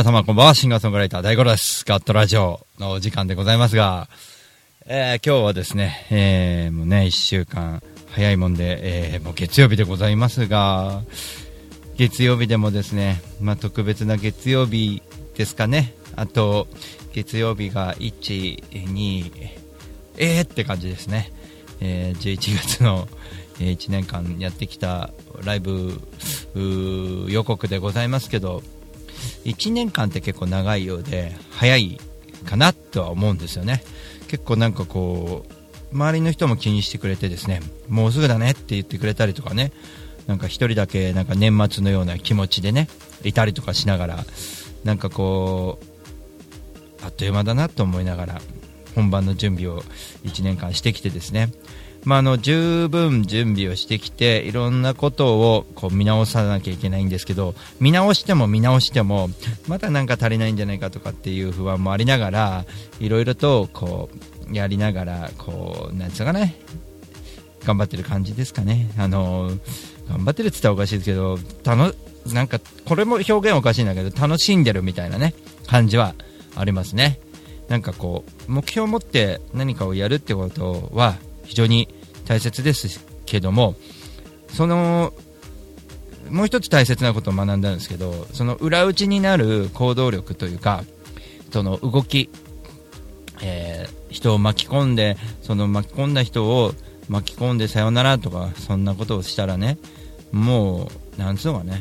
皆様こんばんは、シンガーソングライター大五郎です。ガットラジオのお時間でございますが、えー今日はですね、えーもうね、一週間早いもんで、えーもう月曜日でございますが、月曜日でもですね、まあ、特別な月曜日ですかね。あと、月曜日が1、2、えーって感じですね。えー11月の、1年間やってきたライブ予告でございますけど、1年間って結構長いようで早いかなとは思うんですよね。結構なんかこう周りの人も気にしてくれてですねもうすぐだねって言ってくれたりとかねなんか一人だけなんか年末のような気持ちでねいたりとかしながらなんかこうあっという間だなと思いながら本番の準備を1年間してきてですねまあ、あの十分準備をしてきていろんなことをこう見直さなきゃいけないんですけど見直しても見直してもまだなんか足りないんじゃないかとかっていう不安もありながらいろいろとこうやりながらこうなんつうかね頑張ってる感じですかね。あの頑張ってるって言ったらおかしいですけど楽なんかこれも表現おかしいんだけど楽しんでるみたいなね感じはありますね。なんかこう目標を持って何かをやるってことは非常に大切ですけどもそのもう一つ大切なことを学んだんですけどその裏打ちになる行動力というかその動き、えー人を巻き込んでその巻き込んだ人を巻き込んでさよならとかそんなことをしたらねもうなんつうのかね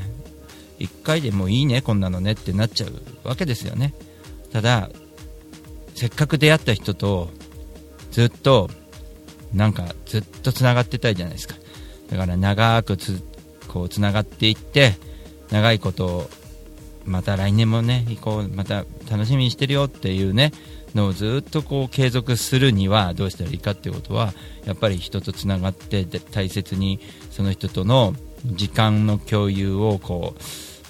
1回でもういいねこんなのねってなっちゃうわけですよね。ただせっかく出会った人とずっとなんかずっとつながってたいじゃないですか。だから長くつこうつながっていって長いことをまた来年もね行こうまた楽しみにしてるよっていうねのをずっとこう継続するにはどうしたらいいかっていうことはやっぱり人とつながって大切にその人との時間の共有をこ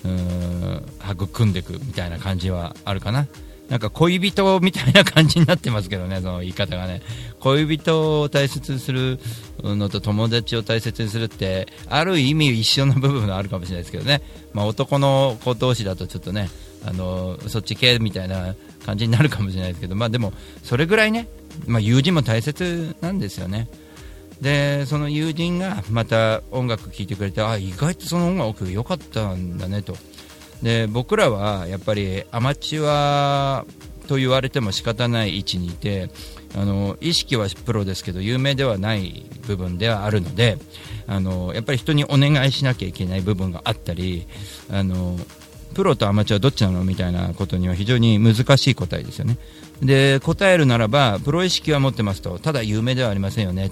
ううん育んでいくみたいな感じはあるかな。なんか恋人みたいな感じになってますけどね、その言い方がね。恋人を大切にするのと友達を大切にするって、ある意味一緒の部分があるかもしれないですけどね。まあ男の子同士だとちょっとね、あの、そっち系みたいな感じになるかもしれないですけど、まあでも、それぐらいね、まあ友人も大切なんですよね。でその友人がまた音楽聴いてくれてあ意外とその音楽良かったんだねとで僕らはやっぱりアマチュアと言われても仕方ない位置にいてあの意識はプロですけど有名ではない部分ではあるのであのやっぱり人にお願いしなきゃいけない部分があったりあのプロとアマチュアどっちなのみたいなことには非常に難しい答えですよね。で答えるならばプロ意識は持ってますとただ有名ではありませんよね。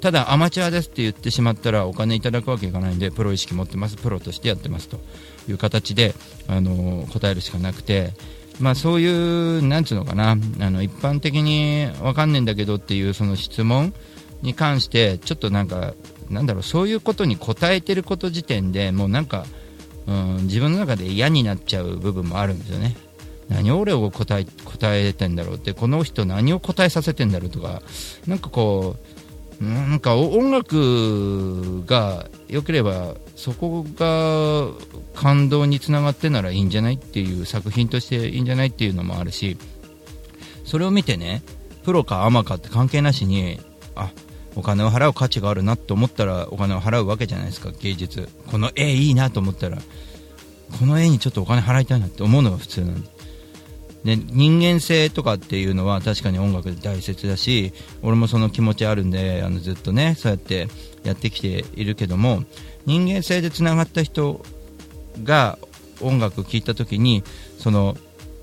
ただアマチュアですって言ってしまったらお金いただくわけいかないんでプロ意識持ってますプロとしてやってますと。いう形であの答えるしかなくて。まあそういうなんつうのかな。あの一般的にわかんないんだけどっていうその質問に関してちょっとなんかなんだろうそういうことに答えてること時点でもうなんか、うん、自分の中で嫌になっちゃう部分もあるんですよね。何を俺を答え答えてんだろうってこの人何を答えさせてんだろうとかなんかこうなんか音楽が良ければそこが感動につながってならいいんじゃないっていう作品としていいんじゃないっていうのもあるしそれを見てねプロかアマかって関係なしにあお金を払う価値があるなと思ったらお金を払うわけじゃないですか芸術。この絵いいなと思ったらこの絵にちょっとお金払いたいなって思うのが普通なんで。で人間性とかっていうのは確かに音楽で大切だし俺もその気持ちあるんであのずっとねそうやってやってきているけども人間性でつながった人が音楽を聴いた時にその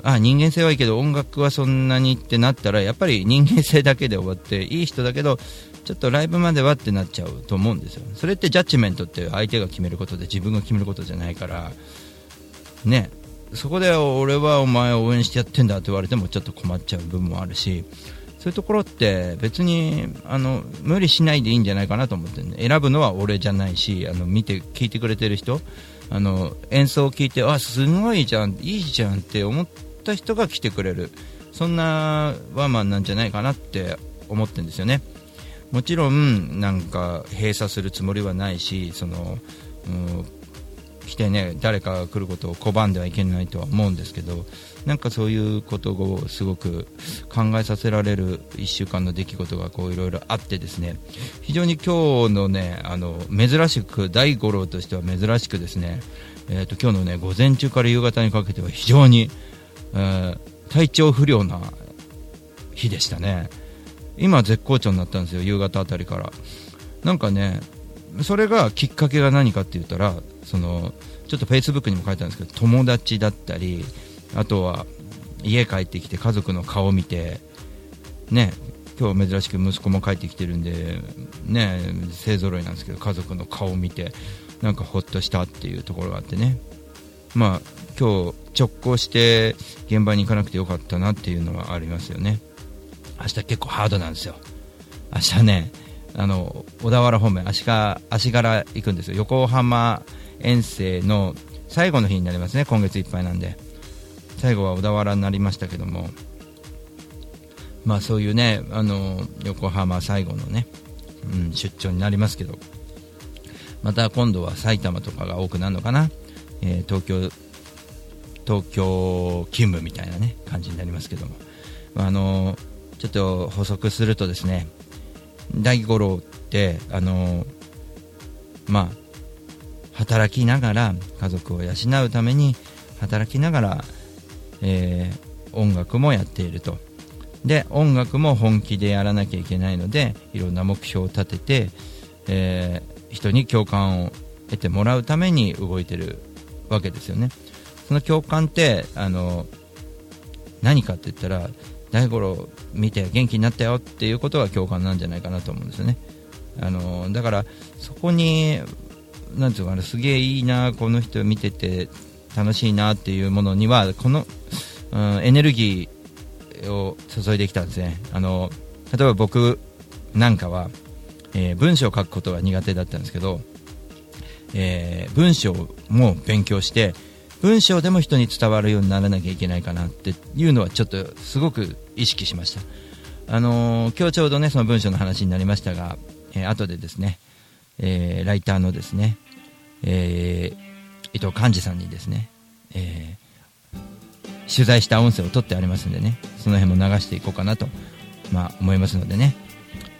あ人間性はいいけど音楽はそんなにってなったらやっぱり人間性だけで終わっていい人だけどちょっとライブまではってなっちゃうと思うんですよ。それってジャッジメントって相手が決めることで自分が決めることじゃないからね。そこで俺はお前を応援してやってんだって言われてもちょっと困っちゃう部分もあるしそういうところって別にあの無理しないでいいんじゃないかなと思って、選ぶのは俺じゃないしあの見て聞いてくれてる人。あの演奏を聞いてあすごいじゃんいいじゃんって思った人が来てくれる。そんなワーマンなんじゃないかなって思ってるんですよね。もちろんなんか閉鎖するつもりはないしその、うん、来てね誰かが来ることを拒んではいけないとは思うんですけどなんかそういうことをすごく考えさせられる1週間の出来事がいろいろあってですね非常に今日のねあの珍しく大五郎としては珍しくですね、えーと、今日のね午前中から夕方にかけては非常に、えー、体調不良な日でしたね。今絶好調になったんですよ夕方あたりから。なんかねそれがきっかけが何かって言ったらそのちょっとフェイスブックにも書いてあるんですけど友達だったりあとは家帰ってきて家族の顔を見てね今日珍しく息子も帰ってきてるんでね勢ぞろいなんですけど家族の顔を見てなんかほっとしたっていうところがあってね。まあ今日直行して現場に行かなくてよかったなっていうのはありますよね。明日結構ハードなんですよ。明日ねあの小田原方面足が足柄行くんですよ。横浜遠征の最後の日になりますね今月いっぱいなんで。最後は小田原になりましたけども。まあそういうねあの横浜最後のね、うん、出張になりますけど。また今度は埼玉とかが多くなるのかな、えー、東京東京勤務みたいなね感じになりますけども。あのちょっと補足するとですね大五郎ってあのまあ働きながら家族を養うために働きながら、えー、音楽もやっていると。で音楽も本気でやらなきゃいけないのでいろんな目標を立てて、えー、人に共感を得てもらうために動いてるわけですよね。その共感ってあの何かって言ったら大五郎見て元気になったよっていうことが共感なんじゃないかなと思うんですよね。あのだからそこになんていうかなすげえいいなこの人見てて楽しいなっていうものにはこの、うん、エネルギーを注いできたんですね。あの例えば僕なんかは、えー、文章を書くことが苦手だったんですけど、えー、文章も勉強して文章でも人に伝わるようにならなきゃいけないかなっていうのはちょっとすごく意識しました。あのー、今日ちょうどねその文章の話になりましたが、えー、後でですね、えー、ライターのですね、え伊藤寛治さんにですね、え取材した音声を取ってありますんでねその辺も流していこうかなと、まあ、思いますのでね、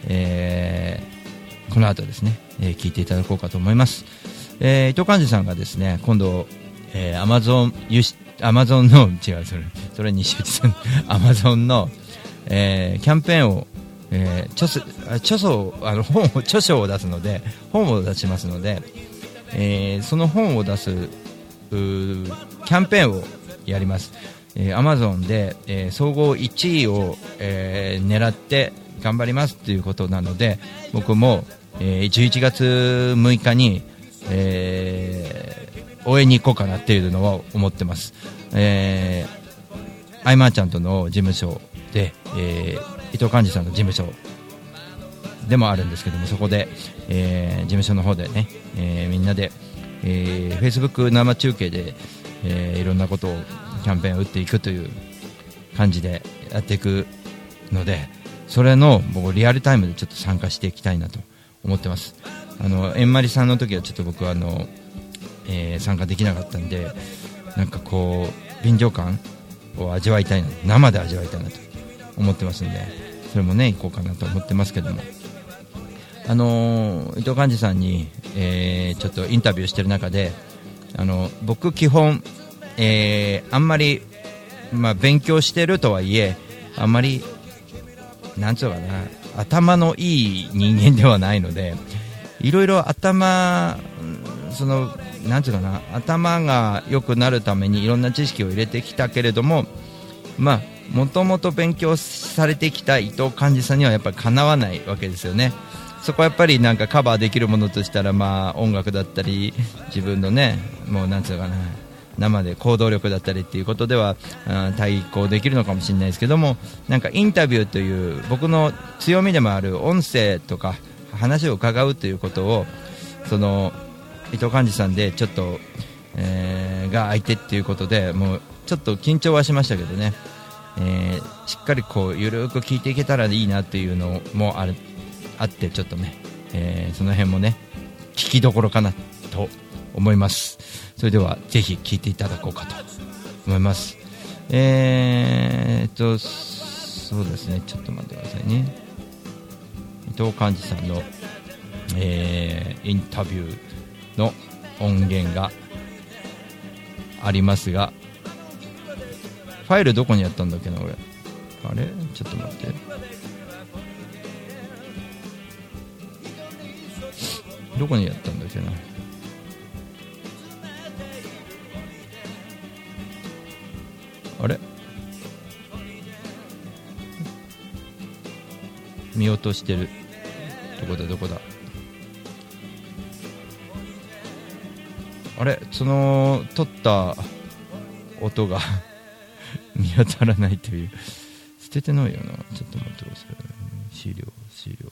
えこの後ですね、え聞いていただこうかと思います、え伊藤寛治さんがですね今度えー、アマゾンアマゾンの違うそれそれ西内さんアマゾンの、えー、キャンペーンを、えー、著書著書あの 本を著書を出すので本を出しますので、えー、その本を出すキャンペーンをやります、えー、アマゾンで、えー、総合1位を、えー、狙って頑張りますということなので僕も、えー、11月6日に、えー応援に行こうかなっていうのは思ってます。えー、アイマーちゃんとの事務所で、えー、伊藤寛治さんの事務所でもあるんですけども、そこで、えー、事務所の方でね、えー、みんなで、えー、Facebook 生中継で、えー、いろんなことをキャンペーンを打っていくという感じでやっていくので、それの僕リアルタイムでちょっと参加していきたいなと思ってます。あの、えんまりさんの時はちょっと僕はあの、えー、参加できなかったんでなんかこう臨場感を味わいたいな生で味わいたいなと思ってますんでそれもね行こうかなと思ってますけども。あの、伊藤寛治さんに、えー、ちょっとインタビューしてる中であの僕基本、えー、あんまり、まあ、勉強してるとはいえあんまりなんつうかな頭のいい人間ではないのでいろいろ頭そのなんていうかな頭が良くなるためにいろんな知識を入れてきたけれどもまあもともと勉強されてきた伊藤寛治さんにはやっぱりかなわないわけですよね。そこはやっぱりなんかカバーできるものとしたらまあ音楽だったり自分のねもうなんていうかな生で行動力だったりっていうことでは、うん対抗できるのかもしれないですけどもなんかインタビューという僕の強みでもある音声とか話を伺うということをその伊藤寛治さんでちょっと、えーが相手っていうことでもうちょっと緊張はしましたけどね、えーしっかりこうゆるく聞いていけたらいいなっていうのもあるあってちょっとね、えーその辺もね聞きどころかなと思います。それではぜひ聞いていただこうかと思います。えーっとそうですねちょっと待ってくださいね。伊藤寛治さんの、えーインタビューの音源がありますがファイルどこにやったんだっけな俺。あれ？ちょっと待って。どこにやったんだっけな。あれ？見落としてる。どこだ？どこだ？あれ？その撮った音が当たらないという。捨ててないよな。ちょっと待ってください資料資料。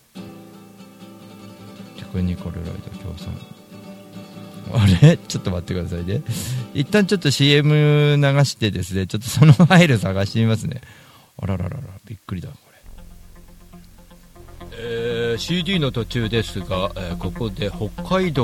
テクニカルライダー協賛。あれ？ちょっと待ってくださいね。一旦ちょっと CM 流してですね。ちょっとそのファイル探してみますね。あらららら。びっくりだこれ。えー CD の途中ですが、えーここで北海道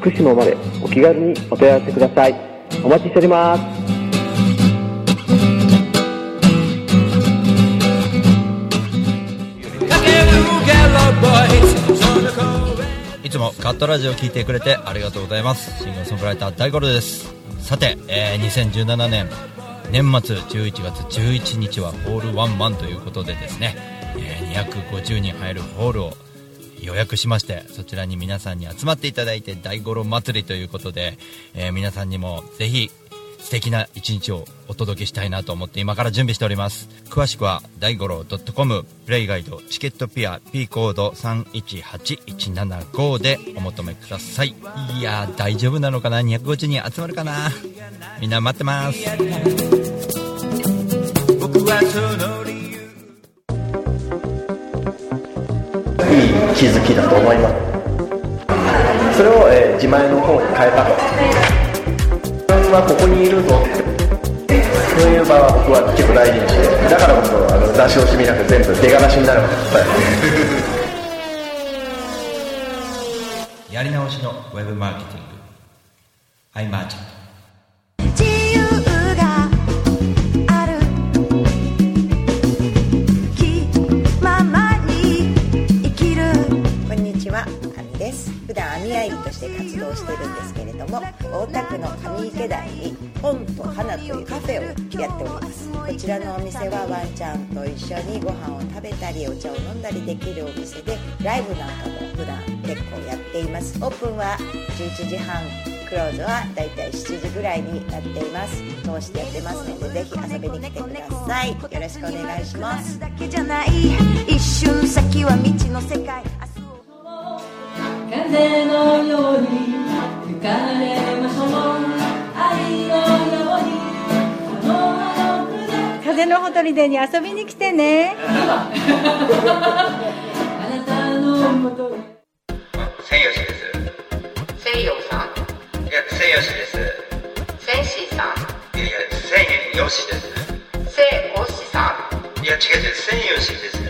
福島までお気軽にお問い合わせください。お待ちしております。いつもカットラジオを聞いてくれてありがとうございます。シンガーソングライター大五郎です。さて、えー2017年年末11月11日はホールワンマンということでですね、えー250人入るホールを予約しましてそちらに皆さんに集まっていただいて大五郎祭りということで、えー皆さんにもぜひ素敵な一日をお届けしたいなと思って今から準備しております。詳しくは大五郎 .com プレイガイドチケットピア P コード318175でお求めください。いや大丈夫なのかな？250人集まるかな？みんな待ってます。気づきだと思います。それを、えー自前の方に変えたと。自分はここにいるぞ。ってそういう場は僕は結構大事にしてだからこそあの出し惜しみなく全部出がらしになる。やり直しのウェブマーケティング。アしてるんですけれども、大田区の上池台に本と花というカフェをやっております。こちらのお店はワンちゃんと一緒にご飯を食べたりお茶を飲んだりできるお店で、ライブなんかも普段結構やっています。オープンは11時半。クローズはだいたい7時ぐらいになっています通してやってますのでぜひ遊びに来てくださいよろしくお願いします風のように吹かれましょう愛のようにこの葉の筆風のほとりでに遊びに来てね。あなたのもとへ千吉です。西洋さんいや千吉です。さんいやです。セイオシさん。いや違う違う。千吉です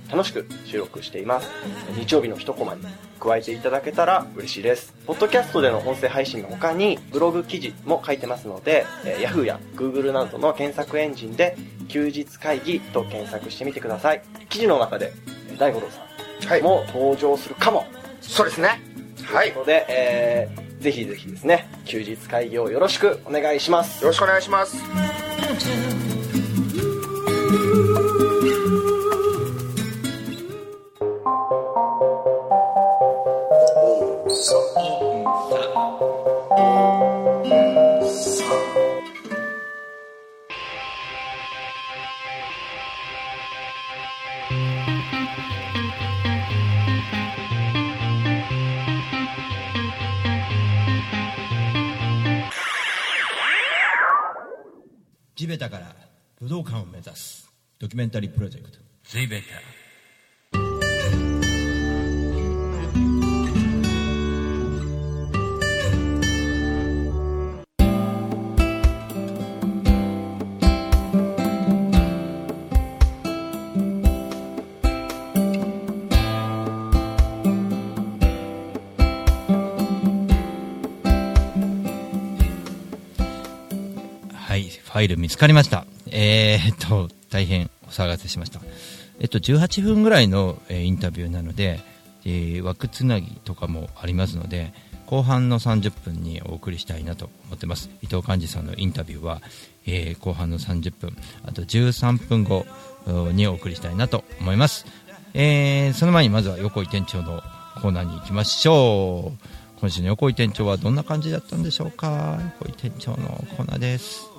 楽しく収録しています。日曜日の一コマに加えていただけたら嬉しいです。ポッドキャストでの音声配信の他にブログ記事も書いてますので、えー Yahoo や Google などの検索エンジンで休日会議と検索してみてください。記事の中でえー大五郎さんも登場するかも、そうですね。はい。ということで、えーぜひぜひですね休日会議をよろしくお願いします。よろしくお願いします地べたから武道館を目指すドキュメンタリープロジェクト。地べた。イル見つかりました。えー、っと、大変お騒がせしました。えっと、18分ぐらいの、えーインタビューなので、えー枠つなぎとかもありますので、後半の30分にお送りしたいなと思ってます。伊藤寛治さんのインタビューは、えー後半の30分、あと13分後にお送りしたいなと思います。えーその前にまずは横井店長のコーナーに行きましょう。今週の横井店長はどんな感じだったんでしょうか横井店長のコーナーです。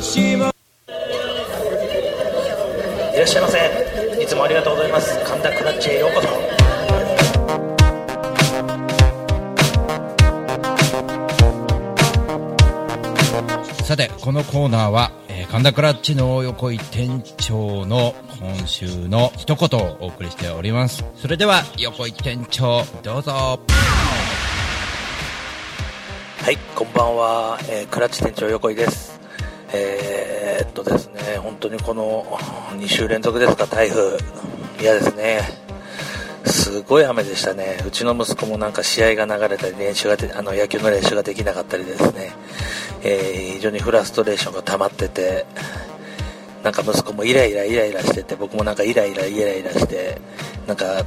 いらっしゃいませ。いつもありがとうございます。神田クラッチへようこそ。さてこのコーナーは、えー神田クラッチの横井店長の今週の一言をお送りしております。それでは横井店長どうぞ。はいこんばんは、えークラッチ店長横井です。えー、っとですね本当にこの2週連続ですか台風。嫌ですね。すごい雨でしたね。うちの息子もなんか試合が流れたり練習がであの野球の練習ができなかったりですね、えー非常にフラストレーションが溜まっててなんか息子もイライライライラしてて僕もなんかイライライライラしてなんか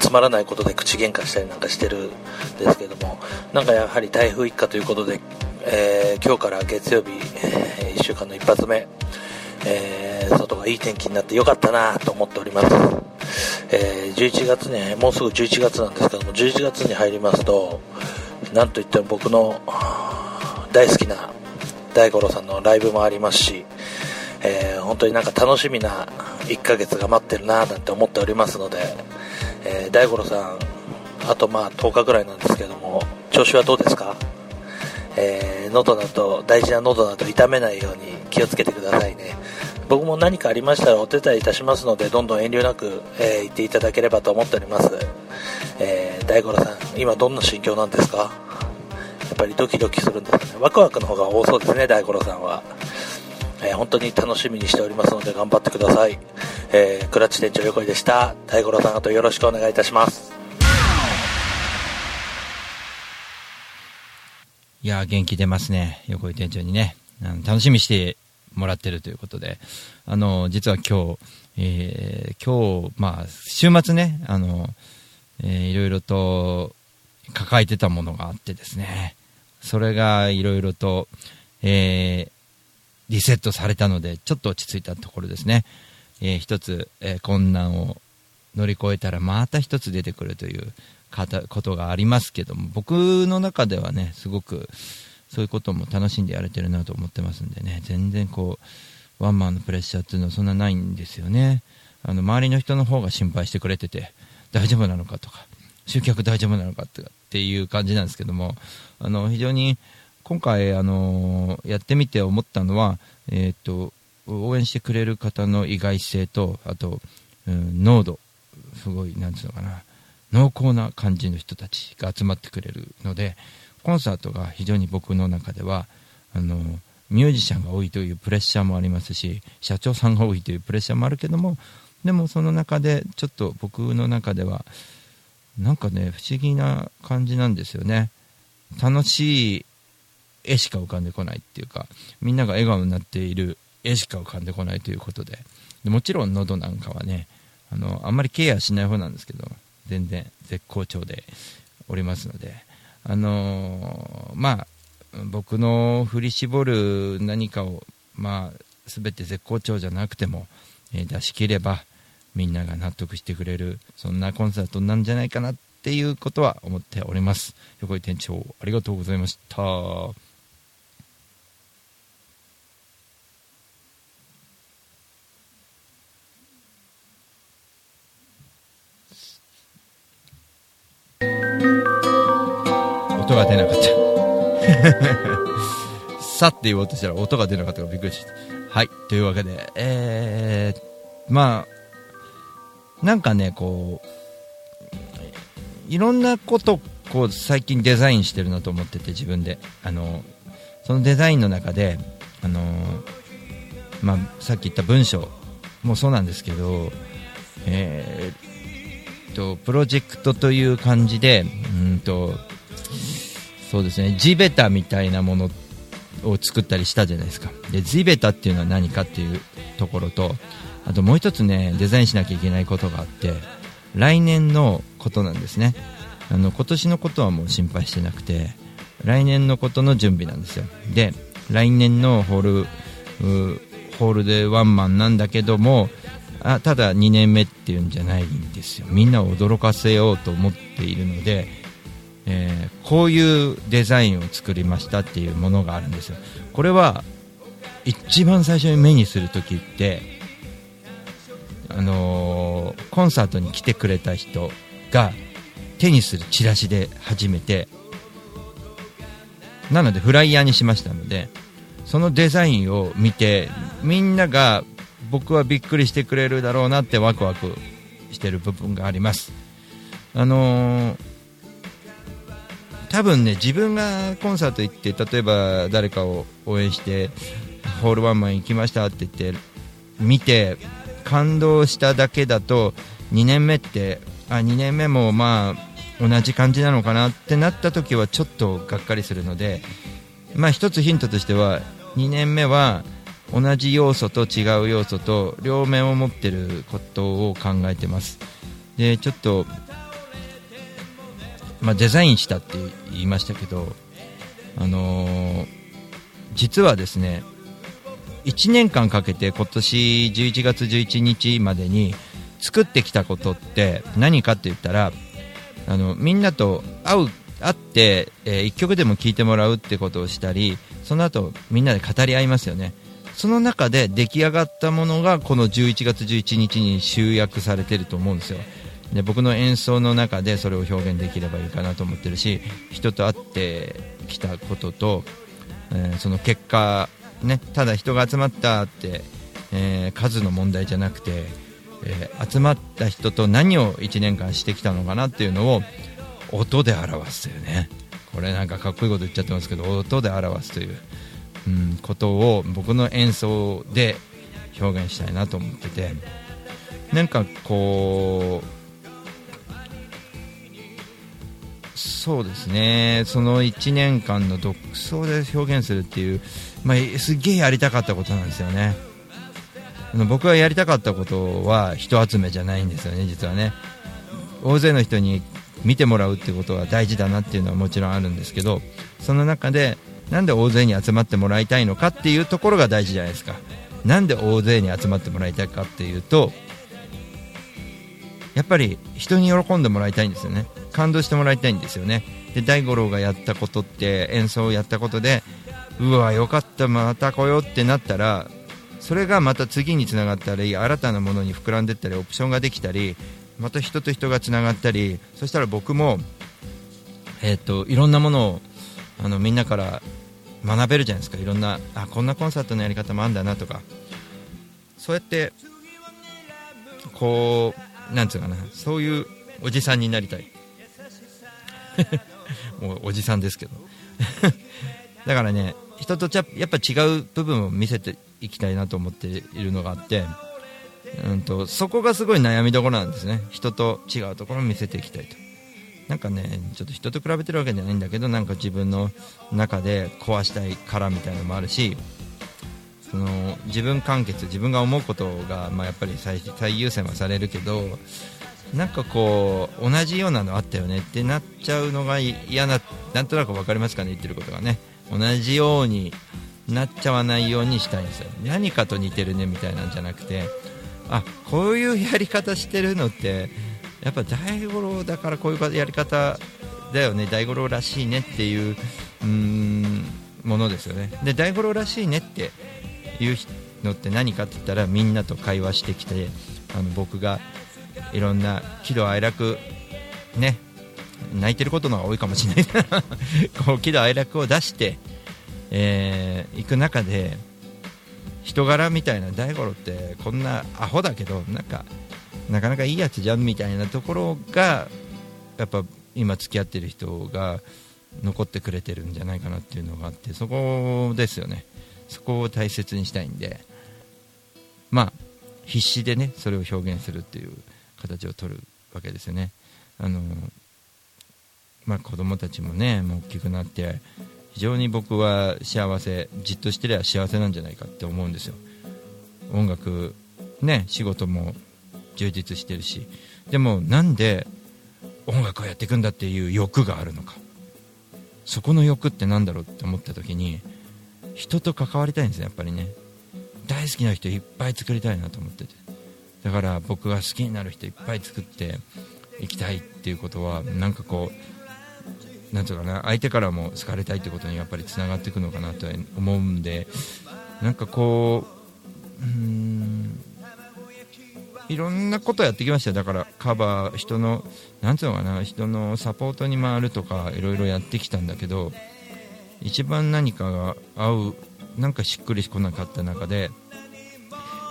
つまらないことで口喧嘩したりなんかしてるんですけどもなんかやはり台風一過ということで、えー今日から月曜日、え1週間の一発目、えー外がいい天気になってよかったなと思っております、えー11月ねもうすぐ11月なんですけども11月に入りますとなんといっても僕の大好きな大五郎さんのライブもありますし、えー本当になんか楽しみな1ヶ月が待ってるななんて思っておりますので、えー大五郎さんあとまあ10日ぐらいなんですけども調子はどうですか？えー喉など大事な喉など痛めないように気をつけてくださいね。僕も何かありましたらお手伝いいたしますのでどんどん遠慮なく、えー言っていただければと思っております、えー大五郎さん今どんな心境なんですか？やっぱりドキドキするんですかね。ワクワクの方が多そうですね大五郎さんは。えー本当に楽しみにしておりますので頑張ってください、えークラッチ店長横井でした。大五郎さんあとよろしくお願いいたします。いや元気出ますね。横井店長にね。あの楽しみしてもらってるということで。あの実は今日、えー今日まあ週末ねあの、えーいろいろと抱えてたものがあってですね。それがいろいろと、えーリセットされたのでちょっと落ち着いたところですね、えー一つ、えー困難を乗り越えたらまた一つ出てくるということがありますけども僕の中ではねすごくそういうことも楽しんでやれてるなと思ってますんでね全然こうワンマンのプレッシャーっていうのはそんなないんですよね。あの周りの人の方が心配してくれてて大丈夫なのかとか集客大丈夫なのかってっていう感じなんですけどもあの非常に今回あのやってみて思ったのは、えー、と応援してくれる方の意外性とあと、うん、濃度すごいなんつうのかな濃厚な感じの人たちが集まってくれるのでコンサートが非常に僕の中ではあのミュージシャンが多いというプレッシャーもありますし社長さんが多いというプレッシャーもあるけどもでもその中でちょっと僕の中ではなんかね不思議な感じなんですよね。楽しい絵しか浮かんでこないっていうかみんなが笑顔になっている絵しか浮かんでこないということで。でもちろん喉なんかはねあのあんまりケアしない方なんですけど全然絶好調でおりますのであのーまあ僕の振り絞る何かをまあ全て絶好調じゃなくても、えー出し切ればみんなが納得してくれるそんなコンサートなんじゃないかなっていうことは思っております。横井店長ありがとうございました。が出なかった。さって言おうとしたら音が出なかったからびっくりした。はいというわけでえー、まあなんかねこういろんなことこう最近デザインしてるなと思ってて自分で。あのそのデザインの中であのまあ、さっき言った文章もそうなんですけど、えー、とプロジェクトという感じでうんとそうですね。地べたみたいなものを作ったりしたじゃないですか。で地べたっていうのは何かっていうところとあともう一つねデザインしなきゃいけないことがあって来年のことなんですね。あの今年のことはもう心配してなくて来年のことの準備なんですよ。で来年のホールホールでワンマンなんだけどもあただ2年目っていうんじゃないんですよ。みんなを驚かせようと思っているので、えーこういうデザインを作りましたっていうものがあるんですよ。これは一番最初に目にするときってあのーコンサートに来てくれた人が手にするチラシで初めてなのでフライヤーにしましたのでそのデザインを見てみんなが僕はびっくりしてくれるだろうなってワクワクしてる部分があります。あのー多分ね自分がコンサート行って例えば誰かを応援してホールワンマン行きましたって言って見て感動しただけだと2年目ってあ2年目もまあ同じ感じなのかなってなった時はちょっとがっかりするのでまあ一つヒントとしては2年目は同じ要素と違う要素と両面を持ってることを考えてます。でちょっとまあ、デザインしたって言いましたけど、あのー実はですね1年間かけて今年11月11日までに作ってきたことって何かって言ったらあのみんなと会う会って、え1曲でも聴いてもらうってことをしたりその後みんなで語り合いますよね。その中で出来上がったものがこの11月11日に集約されてると思うんですよ。で僕の演奏の中でそれを表現できればいいかなと思ってるし人と会ってきたことと、えーその結果、ね、ただ人が集まったって、えー数の問題じゃなくて、えー集まった人と何を1年間してきたのかなっていうのを音で表すというね。これなんかかっこいいこと言っちゃってますけど音で表すという、うん、ことを僕の演奏で表現したいなと思ってて。なんかこうそうですね、その1年間の独奏で表現するっていう、まあ、すげえやりたかったことなんですよね。僕がやりたかったことは人集めじゃないんですよね、実はね。大勢の人に見てもらうってことは大事だなっていうのはもちろんあるんですけど、その中で、なんで大勢に集まってもらいたいのかっていうところが大事じゃないですか。なんで大勢に集まってもらいたいかっていうと、やっぱり人に喜んでもらいたいんですよね感動してもらいたいんですよね。で大五郎がやったことって演奏をやったことでうわよかったまた来ようってなったらそれがまた次につながったり新たなものに膨らんでったりオプションができたりまた人と人がつながったりそしたら僕も、えー、といろんなものをあのみんなから学べるじゃないですか。いろんなあこんなコンサートのやり方もあるんだなとか。そうやってこうなんつうかなそういうおじさんになりたい。もうおじさんですけど。だからね人とちゃやっぱ違う部分を見せていきたいなと思っているのがあってうんとそこがすごい悩みどころなんですね。人と違うところを見せていきたいと。なんかねちょっと人と比べてるわけじゃないんだけどなんか自分の中で壊したいからみたいなのもあるしその自分完結自分が思うことが、まあ、やっぱり最優先はされるけどなんかこう同じようなのあったよねってなっちゃうのが嫌ななんとなく分かりますかね言ってることがね。同じようになっちゃわないようにしたいんですよ。何かと似てるねみたいなんじゃなくてあこういうやり方してるのってやっぱ大五郎だからこういうやり方だよね大五郎らしいねっていううーんものですよね。で大五郎らしいねっていうのって何かって言ったらみんなと会話してきてあの僕がいろんな喜怒哀楽ね泣いてることの方が多いかもしれない こう喜怒哀楽を出してえー、行く中で人柄みたいな大五郎ってこんなアホだけどなんかなかなかいいやつじゃんみたいなところがやっぱ今付き合ってる人が残ってくれてるんじゃないかなっていうのがあってそこですよね。そこを大切にしたいんで。まあ必死でねそれを表現するっていう。形を取るわけですよね。あのまあ子供たちもねもう大きくなって非常に僕は幸せじっとしてりゃ幸せなんじゃないかって思うんですよ。音楽ね仕事も充実してるし。でもなんで音楽をやっていくんだっていう欲があるのか。そこの欲って何だろうって思った時に人と関わりたいんですねやっぱりね。大好きな人いっぱい作りたいなと思ってて。だから僕が好きになる人いっぱい作っていきたいっていうことはなんかこうなんていうかな相手からも好かれたいってことにやっぱりつながっていくのかなと思うんでなんかこううんいろんなことやってきましたよ。だからカバー人のなんていうのかな人のサポートに回るとかいろいろやってきたんだけど一番何かが合うなんかしっくりこなかった中で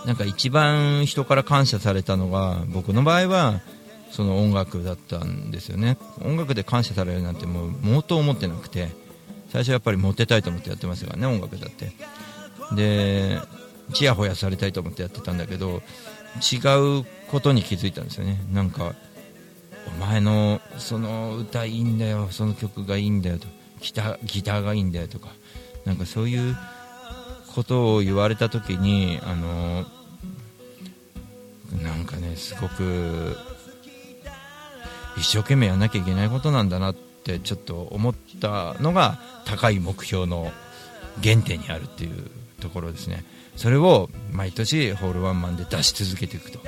なんか一番人から感謝されたのが僕の場合はその音楽だったんですよね。音楽で感謝されるなんてもう毛頭思ってなくて最初はやっぱりモテたいと思ってやってますからね音楽だって。でちやほやされたいと思ってやってたんだけど違うことに気づいたんですよね。なんかお前のその歌いいんだよその曲がいいんだよとギタギターがいいんだよとかなんかそういうことを言われた時にあのなんかねすごく一生懸命やんなきゃいけないことなんだなってちょっと思ったのが高い目標の原点にあるっていうところですね。それを毎年ホールワンマンで出し続けていくと、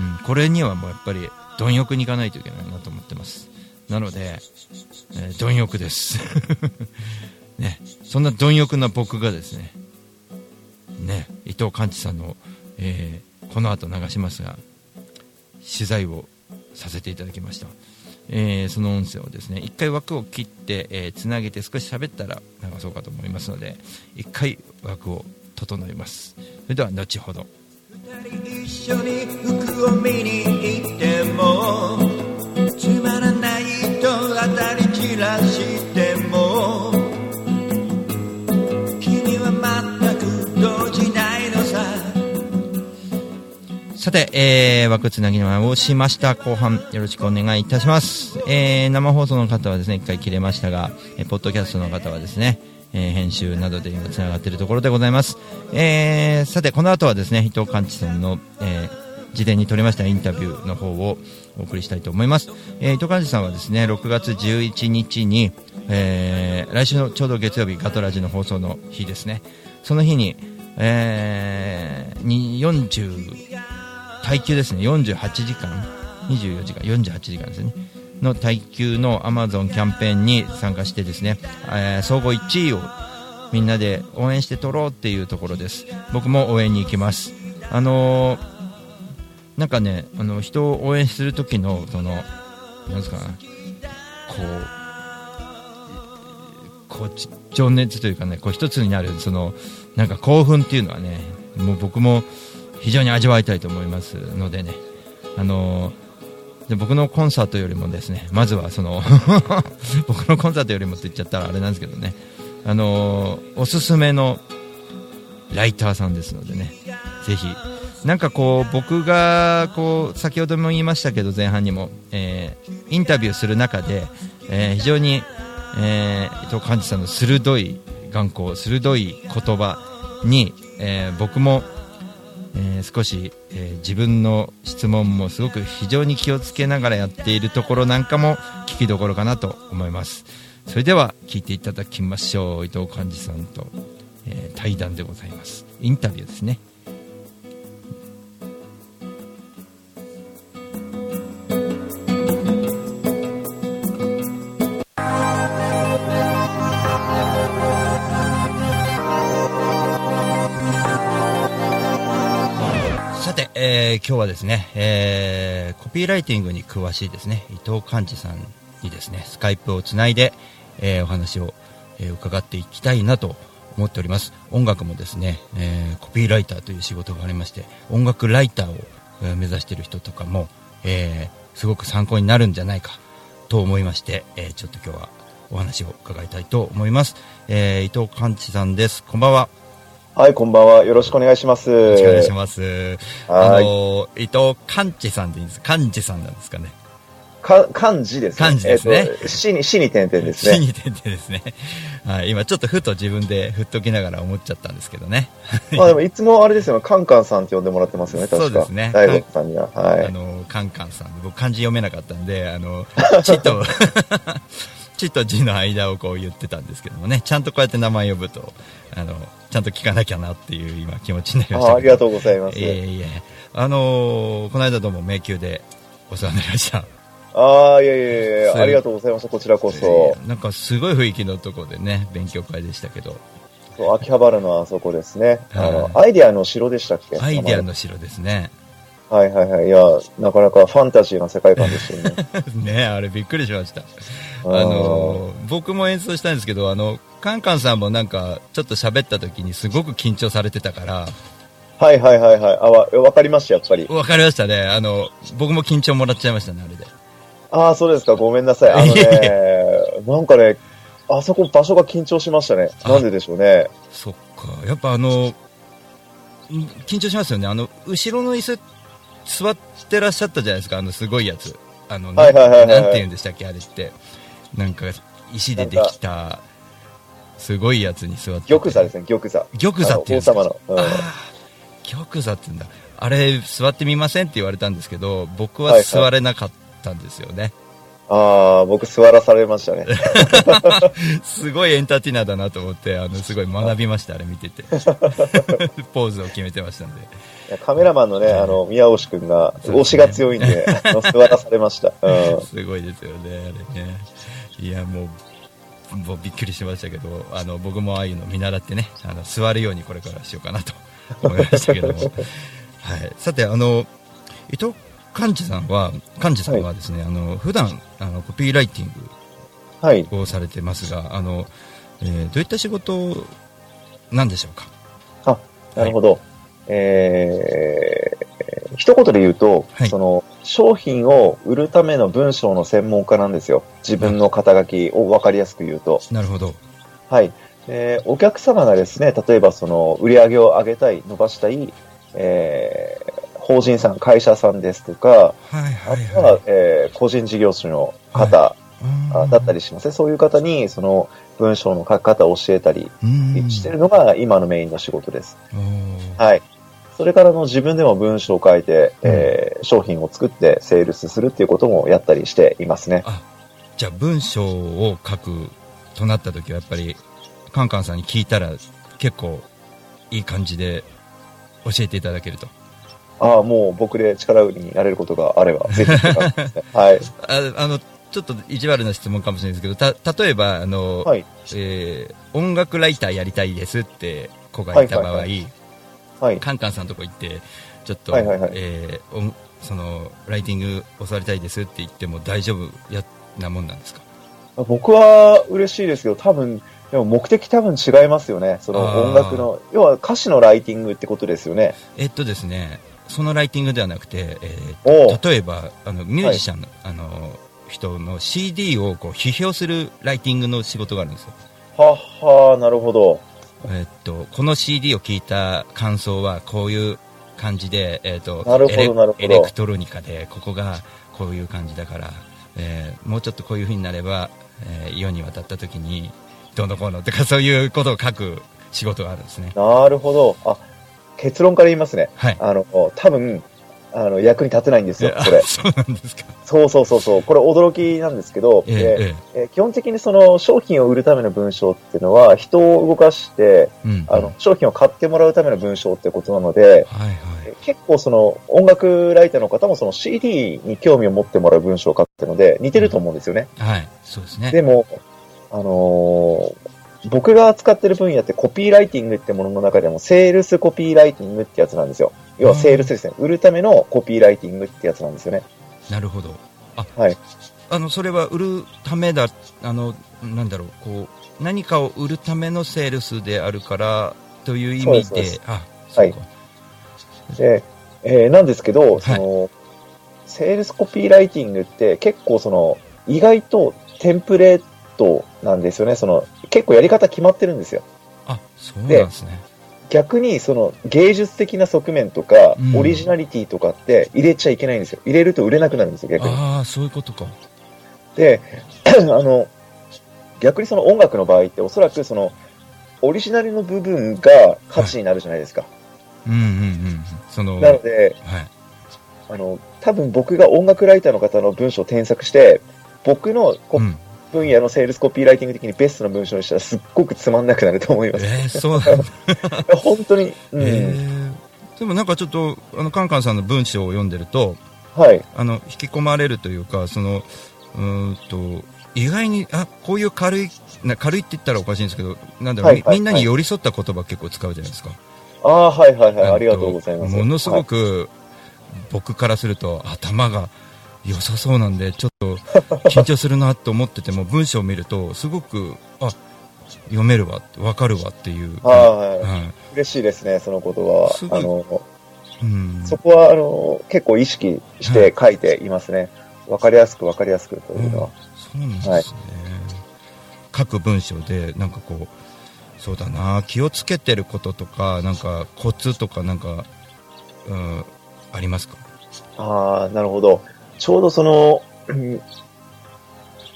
うん、これにはもうやっぱり貪欲にいかないといけないなと思ってます。なので、えー、貪欲です。ね、そんな貪欲な僕がですねね伊藤寛治さんの、えー、この後流しますが取材をさせていただきました、えー、その音声をですね一回枠を切って、えー、つなげて少し喋ったら流そうかと思いますので一回枠を整えます。それでは後ほど。一緒に服を見に行ってもつまらないと当たり散らしてもさて、えー、枠つなぎをしました後半よろしくお願いいたします、えー、生放送の方はですね一回切れましたが、えー、ポッドキャストの方はですねえー、編集などで今つながっているところでございます、えー、さてこの後はですね伊藤寛治さんの、えー、事前に撮りましたインタビューの方をお送りしたいと思います、えー、伊藤寛治さんはですね6月11日に、えー、来週のちょうど月曜日ガトラジの放送の日ですね。その日に,、えー、に40耐久ですね。48時間。24時間。48時間ですね。の耐久のアマゾンキャンペーンに参加してですね、えー、総合1位をみんなで応援して取ろうっていうところです。僕も応援に行きます。あのー、なんかねあの人を応援する時のそのなんですかこうこう情熱というかねこう一つになるそのなんか興奮っていうのはねもう僕も非常に味わいたいと思いますのでね、あので僕のコンサートよりもですね、まずはその 僕のコンサートよりもって言っちゃったらあれなんですけどね、あのおすすめのライターさんですのでね、ぜひ、なんかこう、僕が、こう、先ほども言いましたけど、前半にも、えーインタビューする中で、えー非常に、え伊藤寛治さんの鋭い眼光、鋭い言葉に、え僕も、えー少し、えー自分の質問もすごく非常に気をつけながらやっているところなんかも聞きどころかなと思います。それでは聞いていただきましょう。伊藤寛治さんと、えー対談でございます。インタビューですね。ー今日はですね、えーコピーライティングに詳しいですね、伊藤寛治さんにですね、スカイプをつないで、えーお話を、え伺っていきたいなと思っております。音楽もですね、えコピーライターという仕事がありまして、音楽ライターを、目指している人とかも、えすごく参考になるんじゃないかと思いまして、えちょっと今日はお話を伺いたいと思います。え伊藤寛治さんです。こんばんは。はい、こんばんは。よろしくお願いします。よよろしくお願いします。あはいの伊藤寛治さんでいいんですか？寛治さんなんですかね。か、漢字ですね。漢字ですねえっと死に、死に点々ですね。死に点々ですね。はい、今ちょっとふと自分で振っときながら思っちゃったんですけどね。まあでもいつもあれですよね、カンカンさんって呼んでもらってますよね、確か。そうですね大悟さんには。はい。あの、カンカンさん。僕漢字読めなかったんで、あの、ちと、ちと字の間をこう言ってたんですけどもね、ちゃんとこうやって名前呼ぶと、あの、ちゃんと聞かなきゃなっていう今気持ちになりました。あありがとうございますいえいえ。あのーこの間どうも迷宮でお世話になりました。ああ、いやいやいやありがとうございました、こちらこそ。なんかすごい雰囲気のとこでね、勉強会でしたけど、そう秋葉原のあそこですね。あのはい、アイデアの城でしたっけ？アイデアの城ですね。はいはいはい。いや、なかなかファンタジーな世界観ですよね。ねあれびっくりしました。あーのー僕も演奏したんですけど、あの、カンカンさんもなんか、ちょっと喋った時にすごく緊張されてたから、はいはいはいはい。あ、わ、わかりました、やっぱり。わかりましたね。あの、僕も緊張もらっちゃいましたね、あれで。ああ、そうですか。ごめんなさい。あのね、なんかね、あそこ場所が緊張しましたね。なんででしょうね。そっか。やっぱあの、ん緊張しますよね。あの、後ろの椅子、座ってらっしゃったじゃないですか、あの、すごいやつ。あの、なんて言うんでしたっけ、あれって。なんか、石でできた、すごいやつに座ってて。玉座ですね、玉座。玉座っていうんですか？あの王様の。うん玉座って言うんだ。あれ、座ってみませんって言われたんですけど、僕はいははい座れなかったんですよね。ああ、僕座らされましたね。すごいエンターテイナーだなと思って、あの、すごい学びました、あれ見てて。ポーズを決めてましたんで。カメラマンのね、あの、宮押くんが、押しが強いんで、座らされました。うん。すごいですよね、あれね。いや、もう、もうびっくりしましたけど、あの、僕もああいうの見習ってね、あの、座るようにこれからしようかなと思いましたけども。はい。さて、あの、伊藤寛治さんは、寛治さんはですね、あの、普段、あの、コピーライティンはい。グをされてますが、あの、えーどういった仕事なんでしょうか？あ、なるほど。えー、一言で言うと、その、商品を売るための文章の専門家なんですよ。自分の肩書きを分かりやすく言うと。なるほど。はい。えーお客様がですね、例えばその、売り上げを上げたい、伸ばしたい、えー法人さん、会社さんですとか、あとは、えー個人事業主の方、あだったりしますね。そういう方に、その、文章の書き方を教えたりしてるのが今のメインの仕事です。はい。それからの自分でも文章を書いて、えー商品を作ってセールスするっていうこともやったりしていますね。じゃあ文章を書くとなった時はやっぱりカンカンさんに聞いたら結構いい感じで教えていただけるとああ、もう僕で力になれることがあれば、ぜひ。はい。ああのちょっと意地悪な質問かもしれないですけどた例えばあの、えー音楽ライターやりたいですって子がいた場合、はいはいはいカンカンさんのとこ行ってちょっと、はいはいはいえー音そのライティング教わりたいですって言っても大丈夫やなもんなんですか？僕は嬉しいですけど、多分、でも目的多分違いますよね。その音楽の、要は歌詞のライティングってことですよね。えっとですね、そのライティングではなくて、えーと例えばあのミュージシャンの,、あの人の CD をこう批評するライティングの仕事があるんですよ。はっはー、なるほど。えっと、この CD を聞いた感想はこういう感じで、えっとエレクトロニカでここがこういう感じだから、えーもうちょっとこういう風になれば、えー世に渡った時にどうのこうのとかそういうことを書く仕事があるんですね。なるほど。あ、結論から言いますね。はい。あの、多分、あの、役に立てないんですよ、えこれ。そうなんですか。そうそうそうそう。これ驚きなんですけど、ええでえー基本的にその商品を売るための文章っていうのは人を動かして、うんあの、商品を買ってもらうための文章ってことなので、えー結構その音楽ライターの方もその CD に興味を持ってもらう文章を書くので似てると思うんですよね。はい、そうですね。でも、あのー僕が扱ってる分野ってコピーライティングってものの中でもセールスコピーライティングってやつなんですよ。要はセールスですね。売るためのコピーライティングってやつなんですよね。なるほど。あ、はい。あの、それは売るためだ、あの、なんだろう、こう、何かを売るためのセールスであるから、という意味で、はい。で、えーなんですけど、その、セールスコピーライティングって結構その、意外とテンプレートなんですよね。その、結構やり方決まってるんですよ。あ、そうなんですね。逆にその芸術的な側面とか、うんオリジナリティとかって入れちゃいけないんですよ。入れると売れなくなるんですよ、逆に。ああ、そういうことか。で、あの、逆にその音楽の場合っておそらくその、オリジナルの部分が価値になるじゃないですか。うんうんうん。その、なので、はい。あの、多分僕が音楽ライターの方の文章を添削して、僕のこ分野のセールスコピーライティング的にベストな文章にしたらすっごくつまんなくなると思います。えー、そうなんだ。本当に、うん。えーでもなんかちょっと、あの、カンカンさんの文章を読んでると、はい。あの、引き込まれるというか、その、うーんと、意外に、あ、こういう軽い、な軽いって言ったらおかしいんですけど、なんだろう、はいはいみみんなに寄り添った言葉結構使うじゃないですか。ああ、はいはいはい。ありがとうございます。ものすごく、僕からすると頭が良さそうなんで、ちょっと緊張するなと思ってても、文章を見ると、すごく、あ、読めるわ、わかるわっていう。はい、はい嬉しいですね、その言葉。はいあの、うんそこは、あの、結構意識して書いていますね。わ、かりやすくわかりやすくというのは。そうなんですね。はい書く文章で、なんかこう、そうだな、気をつけてることとか、なんかコツとか、なんか、うん、ありますか？ああ、なるほど。ちょうどその、うん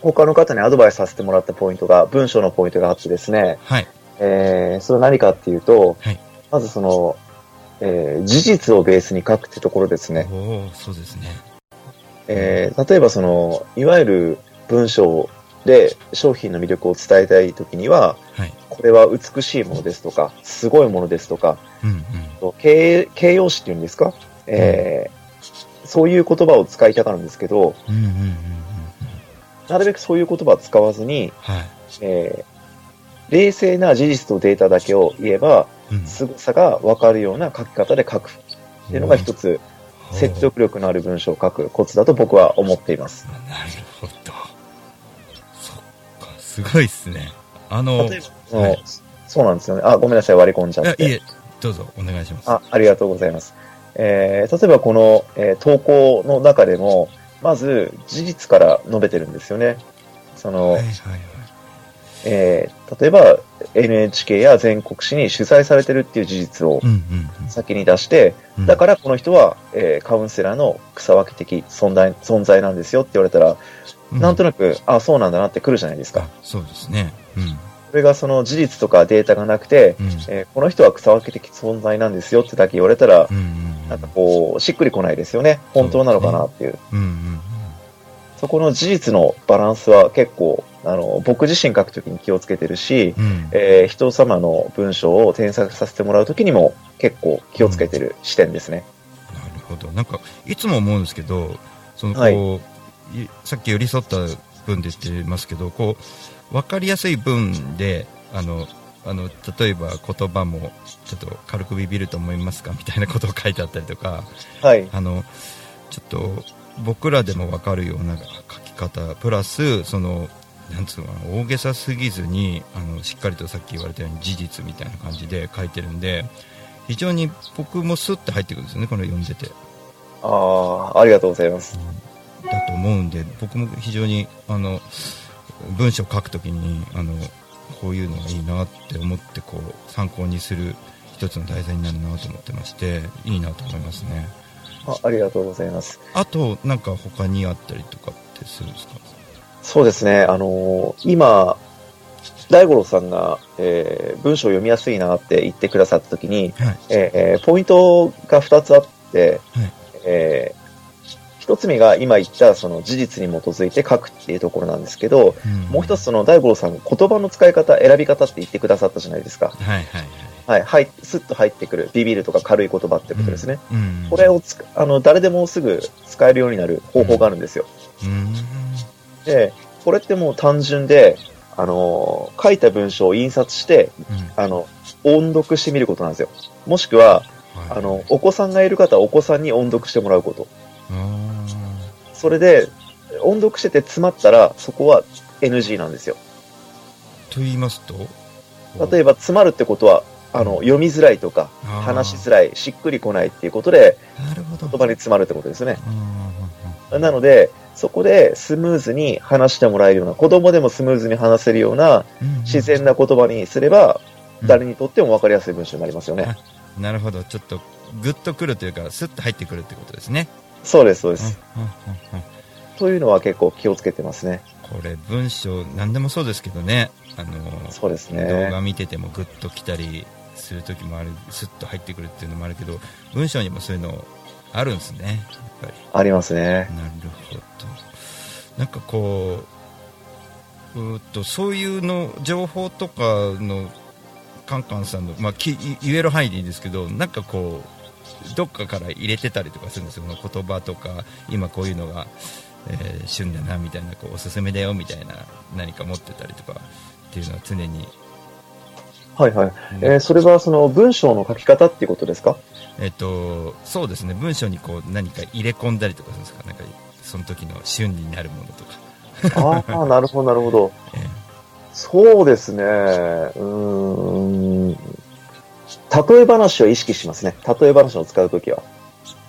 他の方にアドバイスさせてもらったポイントが、文章のポイントがあってですね、はい。えー、それは何かっていうと、はいまずその、えー事実をベースに書くってところですね。おおそうですね。えー例えばその、いわゆる文章で商品の魅力を伝えたいときには、はい。これは美しいものですとか、すごいものですとか、うんうん。形形容詞っていうんですか、えーそういう言葉を使いたがるんですけど、うんうんうん。なるべくそういう言葉は使わずに、はい。えー冷静な事実とデータだけを言えば、うん凄さがわかるような書き方で書くっていうのが一つ、説得力のある文章を書くコツだと僕は思っています。なるほど。そっか、すごいですね。あの、例えばはいそうなんですよね。あ、ごめんなさい、割り込んじゃって。あいえ、どうぞ、お願いします。あ、ありがとうございます。えー例えばこの、えー投稿の中でも、まず事実から述べてるんですよね。その、えー例えば NHK や全国紙に取材されてるっていう事実を先に出して、だからこの人は、えーカウンセラーの草分け的存在存在なんですよって言われたら、なんとなく、あ、そうなんだなってくるじゃないですか。そうですね。うん。それがその事実とかデータがなくて、えーこの人は草分け的存在なんですよってだけ言われたら、なんかこう、しっくりこないですよね。本当なのかなっていう。うんうん。そこの事実のバランスは結構、あの、僕自身書くときに気をつけてるし、うんえー人様の文章を添削させてもらうときにも結構気をつけてる視点ですね。なるほど。なんか、いつも思うんですけど、その、こう、はいいさっき寄り添った文で言ってますけど、こう、わかりやすい文で、あの、あの、例えば言葉も、ちょっと軽くビビると思いますか？みたいなことを書いてあったりとか、はい。あの、ちょっと、僕らでもわかるような書き方、プラス、その、なんつうの大げさすぎずにあのしっかりとさっき言われたように事実みたいな感じで書いてるんで非常に僕もスッて入ってくるんですよねこれ読んでて。ああ、ありがとうございます。だと思うんで僕も非常にあの文章を書くときにあのこういうのがいいなって思ってこう参考にする一つの題材になるなと思ってましていいなと思いますね。あありがとうございます。あとなんか他にあったりとかってするんですか？そうですね、あのー今、大五郎さんが、えー文章を読みやすいなって言ってくださったときに、はい。えーえーポイントが2つあって、はい。え1つ目が今言ったその事実に基づいて書くっていうところなんですけど、もう一つその大五郎さんが言葉の使い方、選び方って言ってくださったじゃないですか。はいはいはい、はい、スッと入ってくる、ビビるとか軽い言葉ってことですね。うんこれをつあの誰でもすぐ使えるようになる方法があるんですよ。うんで、これってもう単純で、あのー書いた文章を印刷して、あの、音読してみることなんですよ。もしくは、あの、お子さんがいる方はお子さんに音読してもらうこと。それで、音読してて詰まったら、そこは NG なんですよ。と言いますと？例えば、詰まるってことは、あの、読みづらいとか、話しづらい、しっくりこないっていうことで、言葉に詰まるってことですね。なので、そこでスムーズに話してもらえるような、子供でもスムーズに話せるような、自然な言葉にすれば、誰にとっても分かりやすい文章になりますよね。なるほど。ちょっとグッとくるというかスッと入ってくるってことですねそうです、そうです。というのは結構気をつけてますね。これ文章何でもそうですけどねあのそうですね動画見ててもグッときたりする時もあるスッと入ってくるっていうのもあるけど文章にもそういうのあるんですねやっぱりありますね。なるほどなんかこううーっとそういうの情報とかのカンカンさんの、まあ、き言える範囲でいいんですけどなんかこうどっかから入れてたりとかするんですよこの言葉とか今こういうのが、えー旬だなみたいなこうおすすめだよみたいな何か持ってたりとかっていうのは常にはいはい。えーそれはその文章の書き方っていうことですか？えっとそうですね文章にこう何か入れ込んだりとかするんですか？なんかその時の旬になるものとかああ、なるほど、なるほど。そうですね。うーん。例え話を意識しますね。例え話を使うときは。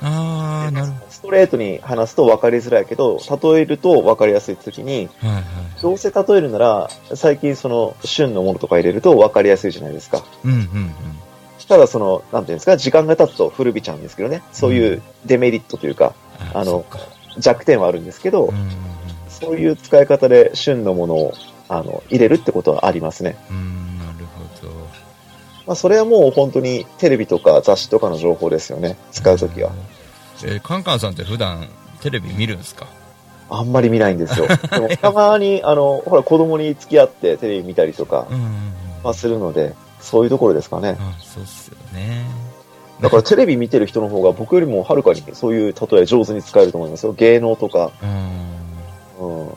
ああなるほストレートに話すと分かりづらいけど、例えると分かりやすいときに、どはいはいどうせ例えるなら、最近その旬のものとか入れると分かりやすいじゃないですか。うんうんうんただその、なんていうんですか、時間が経つと古びちゃうんですけどね。そういうデメリットというか、あの、弱点はあるんですけど、そういう使い方で旬のものを、あの、入れるってことはありますね。うんまあ、それはもう本当にテレビとか雑誌とかの情報ですよね。使うときは。えーカンカンさんって普段テレビ見るんですか？あんまり見ないんですよ。でもたまに、あの、ほら、子供に付き合ってテレビ見たりとか、まあ、するので、そういうところですかね。そうっすよねだからテレビ見てる人の方が僕よりもはるかにそういう例え上手に使えると思いますよ。芸能とか、うん、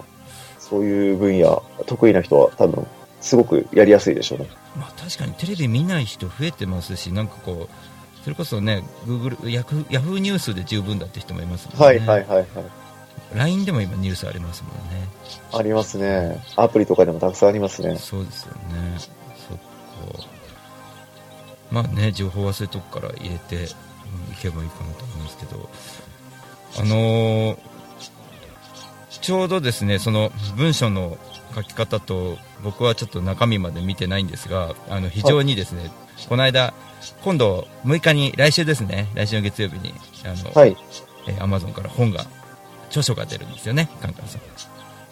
そういう分野、得意な人は多分、すごくやりやすいでしょうね。まあ確かにテレビ見ない人増えてますしなんかこうそれこそね Google ヤフヤフーニュースで十分だって人もいますもんねはいはいはいはい。LINE でも今ニュースありますもんねありますね。アプリとかでもたくさんありますね。そうですよねそっかまあね情報はそういうとこから入れて、うん、いけばいいかなと思いますけどあのーちょうどですねその文章の書き方と僕はちょっと中身まで見てないんですがあの非常にですね、この間今度6日に来週ですね来週の月曜日にあの、はい。えー、Amazon から本が著書が出るんですよねカンカンさん。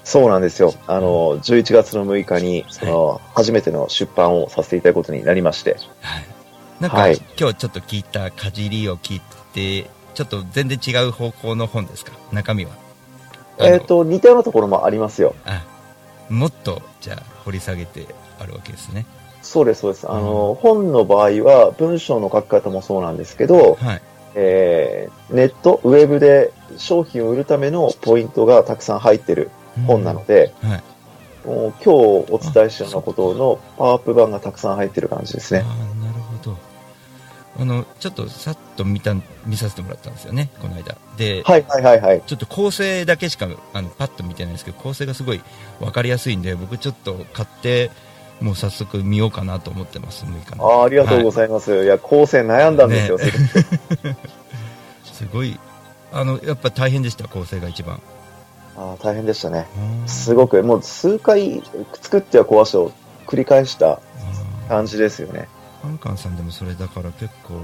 そうなんですよ。あの、11月の6日に、その、初めての出版をさせていただくことになりまして。なんか、はい。今日ちょっと聞いたかじりを聞いてちょっと全然違う方向の本ですか？中身は。えっ、と、似たようなところもありますよ。あもっとじゃあ掘り下げてあるわけですね。そうです、そうです。あの、本の場合は、文章の書き方もそうなんですけど、はい。えーネット、ウェブで商品を売るためのポイントがたくさん入ってる本なので、はい。もう今日お伝えしたようなことのパワーアップ版がたくさん入ってる感じですね。あのちょっとさっと見た見させてもらったんですよね、この間。で、はいはいはいはい。ちょっと構成だけしかあのパッと見てないんですけど、構成がすごい分かりやすいんで、僕ちょっと買って、もう早速見ようかなと思ってます、6日ああ、ありがとうございます。い、や、構成悩んだんですよ。ねすごい、あの、やっぱ大変でした、構成が一番。ああ、大変でしたね。すごく、もう数回作っては壊してを繰り返した感じですよね。カンカンさんでもそれだから結構、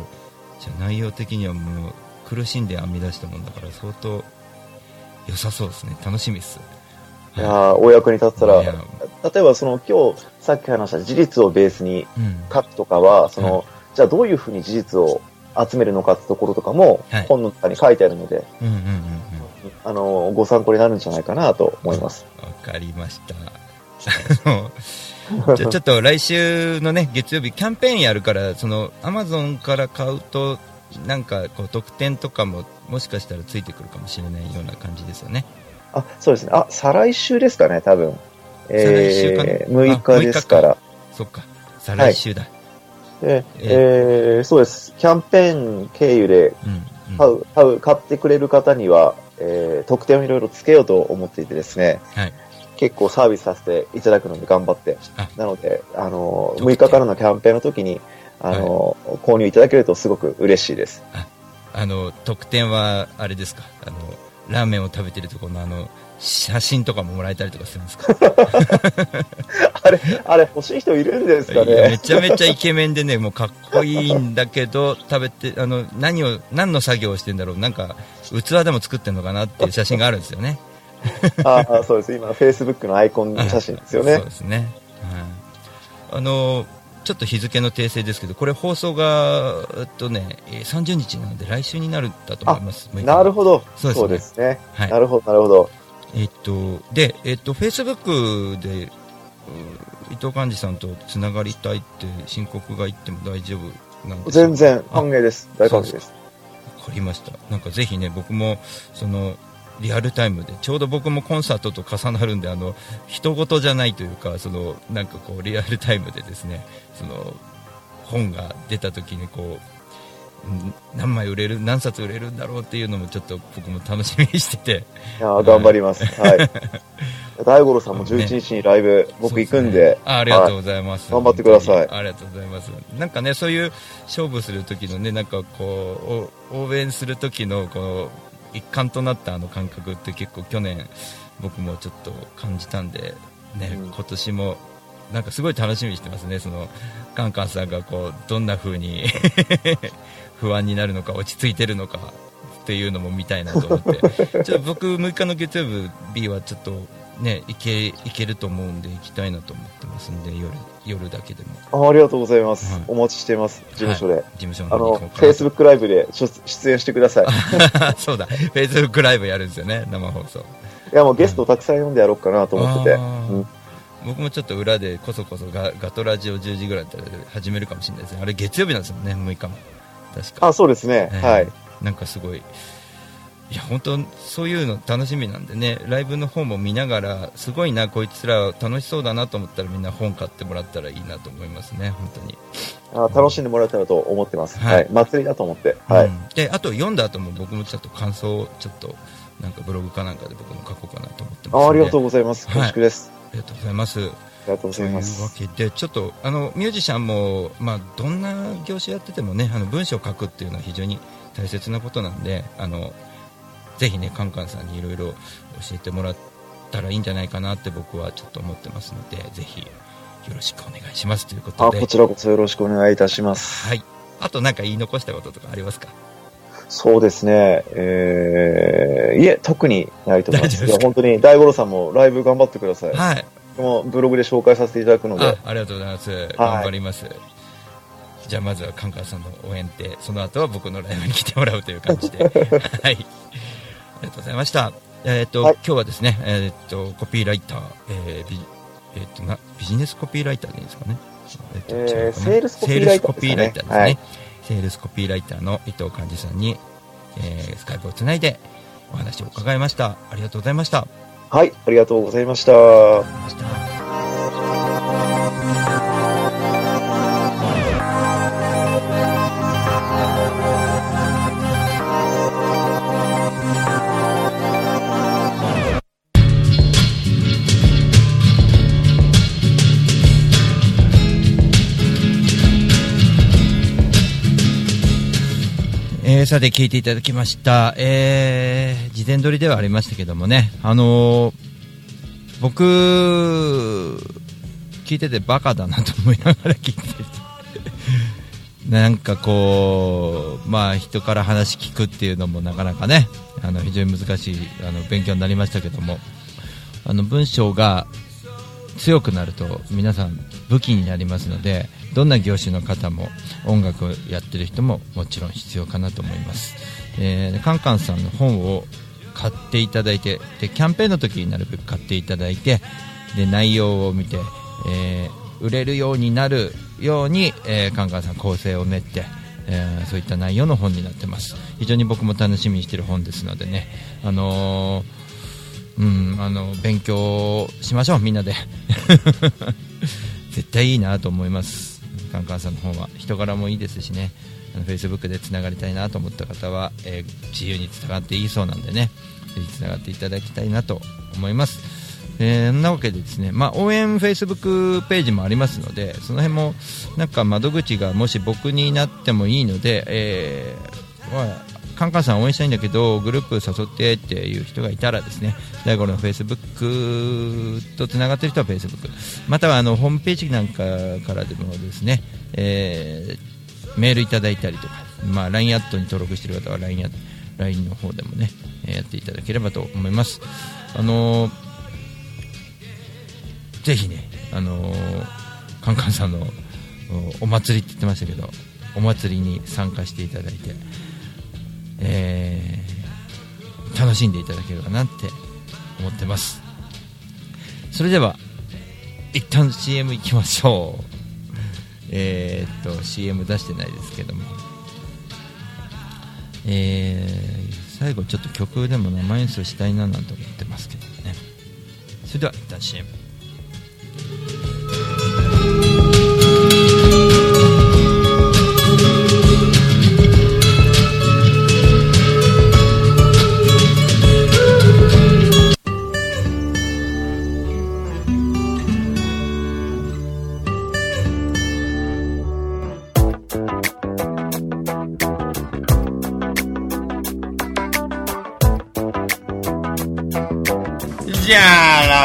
じゃあ内容的にはもう苦しんで編み出したもんだから相当良さそうですね。楽しみっす。いやーお役に立ったら、例えばその今日さっき話した事実をベースに書くとかは、その、じゃあどういうふうに事実を集めるのかってところとかもはい本の中に書いてあるので、うんうんうんうん。あの、ご参考になるんじゃないかなと思います。わかりました。じゃあちょっと来週のね、月曜日、キャンペーンやるから、その、アマゾンから買うと、なんか、こう、特典とかも、もしかしたらついてくるかもしれないような感じですよね。あ、そうですね。あ、再来週ですかね、多分。再来週かな？えー、6日ですから。そっか。再来週だ。で、えーそうです。キャンペーン経由で買う、買う、買ってくれる方には、えー特典をいろいろつけようと思っていてですね、はい。結構サービスさせていただくので頑張って。なので、あの、6日からのキャンペーンの時に、あの、購入いただけるとすごく嬉しいです。あ。の、特典は、あれですか、あの、ラーメンを食べてるところのあの、写真とかももらえたりとかするんですか？あれ、あれ欲しい人いるんですかね？めちゃめちゃイケメンでね、もうかっこいいんだけど、食べて、あの、何を、何の作業をしてんだろう、なんか、器でも作ってんのかなっていう写真があるんですよね。ああ、そうです。今、Facebook のアイコン写真ですよね。そうですね。はい。あの、ちょっと日付の訂正ですけど、これ放送が、えっとね、えー30日なので来週になるんだと思います。6日なるほど。そうですね。すねはい。なるほど、なるほど。えっと、で、えっと、Facebook で、う伊藤寛治さんとつながりたいって申告が言っても大丈夫なんですか？全然歓迎です。大歓迎です。わかりました。なんかぜひね、僕も、その、リアルタイムで、ちょうど僕もコンサートと重なるんで、あの、人事じゃないというか、その、なんかこう、リアルタイムでですね、その、本が出た時にこう、ん何枚売れる、何冊売れるんだろうっていうのもちょっと僕も楽しみにしてて。いやー頑張ります。はい。大五郎さんも11日にライブ、僕行くんで。あありがとうございます。はい頑張ってください。ありがとうございます。なんかね、そういう勝負する時のね、なんかこう、お応援する時のこの一環となったあの感覚って結構去年僕もちょっと感じたんで、ね、今年もなんかすごい楽しみにしてますね。その、カンカンさんがこう、どんな風に 不安になるのか、落ち着いてるのかっていうのも見たいなと思って。ちょっと僕6日の月曜日 B はちょっとね、行け、行けると思うんで行きたいなと思ってますんで、夜、夜だけでも。あありがとうございます。お待ちしています。事務所で。はい事務所のあの方に行こう、かな Facebook ライブで出出演してください。い そうだ、Facebook ライブやるんですよね、生放送。や、もうゲストをたくさん呼んでやろうかなと思ってて。あー僕もちょっと裏でこそこそガガトラジオ10時ぐらいだったら始めるかもしれないですね。あれ月曜日なんですもんね、6日も。確か。あ、そうですね。ええはい。なんかすごい、いや、本当そういうの楽しみなんでね、ライブの方も見ながら、すごいな、こいつら楽しそうだなと思ったらみんな本買ってもらったらいいなと思いますね、本当に。あ楽しんでもらえたらと思ってます。はいはい。祭りだと思って。はい。うんで、あと読んだ後も僕もちょっと感想をちょっと、なんかブログかなんかで僕も書こうかなと思ってますあありがとうございます。恐縮です。ありがとうございます。ありがとうございますというわけで、ちょっと、あの、ミュージシャンも、まあ、どんな業種やっててもね、あの、文章を書くっていうのは非常に大切なことなんで、あの、ぜひね、カンカンさんにいろいろ教えてもらったらいいんじゃないかなって僕はちょっと思ってますので、ぜひ、よろしくお願いしますということあ、で。こちらこそよろしくお願いいたします。はい。あとなんか言い残したこととかありますか？そうですね。えー、いえ、特にないと思います。いや、本当に大五郎さんもライブ頑張ってください。はい。もうブログで紹介させていただくのであ。ありがとうございます。頑張ります。じゃあまずはカンカンさんの応援で、その後は僕のライブに来てもらうという感じで。はい。ありがとうございました。えっ、と、今日はですね、えっ、と、コピーライター、えービえっ、とな、ビジネスコピーライターでいいんですかね？えっとえーセールスコピーライターですかねセールスコピーライターですね。はいセールスコピーライターの伊藤寛治さんに、えースカイプをつないでお話を伺いました。ありがとうございました。はい、ありがとうございました。さて聞いていただきました、えー、事前撮りではありましたけどもね、あのー僕、聞いててバカだなと思いながら聞いてて、なんかこう、まあ人から話聞くっていうのもなかなかね、あの非常に難しいあの勉強になりましたけども、あの文章が強くなると皆さん武器になりますのでどんな業種の方も音楽をやってる人ももちろん必要かなと思います、えーカンカンさんの本を買っていただいてでキャンペーンの時になるべく買っていただいてで内容を見て、えー売れるようになるように、えーカンカンさん構成を練ってえーそういった内容の本になってます。非常に僕も楽しみにしてる本ですのでね。あのーうん、あの勉強しましょうみんなで。絶対いいなと思います。カンカンさんの方は人柄もいいですしね。あの Facebook でつながりたいなと思った方は、えー自由につながっていいそうなんでね。ぜひつながっていただきたいなと思います。えー、そんなわけでですね、まあ、応援 Facebook ページもありますのでその辺もなんか窓口がもし僕になってもいいので、えーまあカンカンさん応援したいんだけどグループ誘ってっていう人がいたらですね大五郎の Facebook とつながっている人は Facebook またはあのホームページなんかからでもですね、えーメールいただいたりとか、まあ、LINE アットに登録している方は LINE, や LINE の方でもねやっていただければと思います。あのーぜひね、あのーカンカンさんのおお祭りって言ってましたけどお祭りに参加していただいて、えー楽しんでいただければなって思ってます。それでは一旦 CM 行きましょう。えーっと CM 出してないですけども。えー最後ちょっと曲でも生演奏したいななんて思ってますけどね。それでは一旦 CM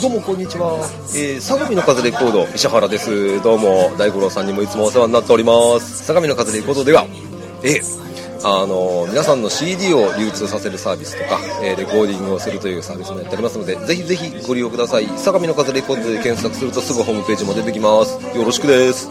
どうもこんにちは、えー、相模の風レコード石原です。どうも大五郎さんにもいつもお世話になっております。相模の風レコードではえーあの皆さんの CD を流通させるサービスとか、えーレコーディングをするというサービスもやっておりますのでぜひぜひご利用ください。相模の風レコードで検索するとすぐホームページも出てきます。よろしくです。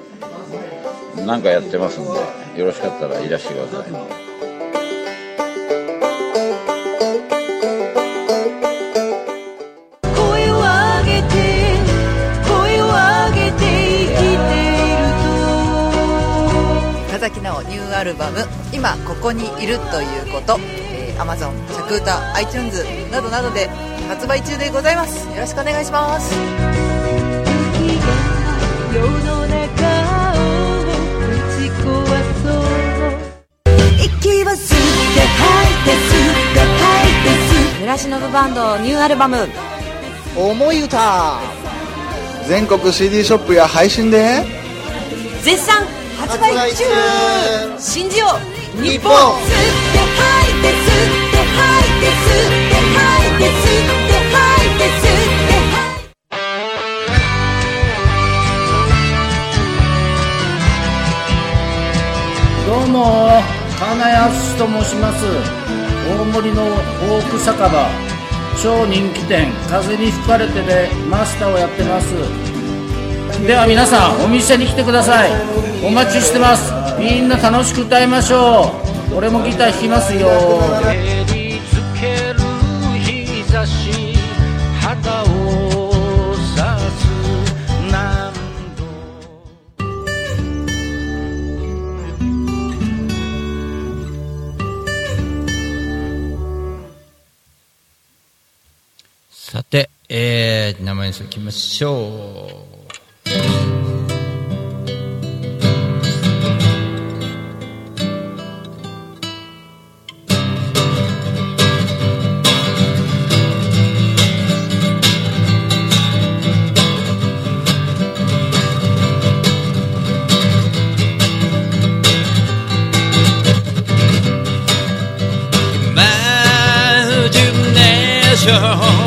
何かやってますんでよろしかったらいらしてください。声を上げて声を上げて生きていると。ニューアルバム「今ここにいるということ」えー、Amazon、シャクータ、iTunes などなどで発売中でございます。よろしくお願いします息を吸って吐いて吸って吐いて吸村忍バンドニューアルバム「思い歌」全国 CD ショップや配信で。絶賛。発売中。信じよう日本。吸って吐いて吸って吐いて吸って吐いて吸って吐いて吸ってどうも金谷敦と申します。大森のフォーク酒場。超人気店。風に吹かれてでマスターをやってます。では皆さんお店に来てください。お待ちしてます。みんな楽しく歌いましょう。俺もギター弾きますよ。照りつける日差し。旗をえー、生演奏いきましょう。Imagination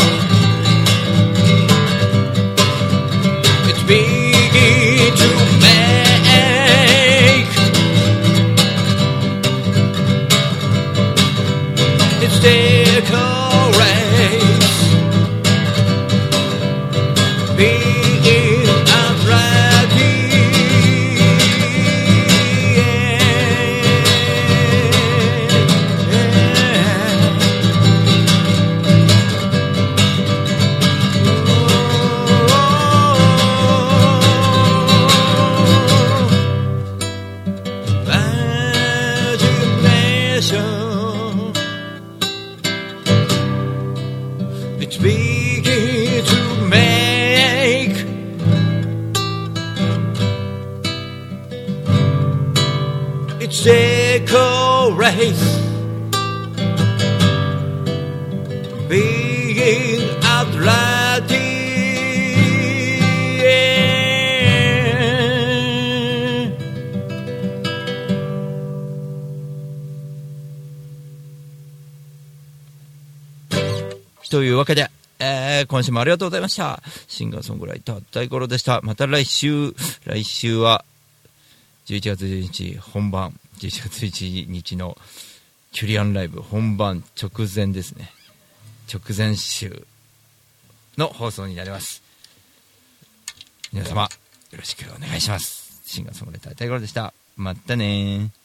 今週もありがとうございました。シンガーソングライター大五郎でした。また来週、来週は11月11日本番、11月11日のキュリアンライブ本番直前ですね。直前週の放送になります。皆様、よろしくお願いします。シンガーソングライター大五郎でした。またねー。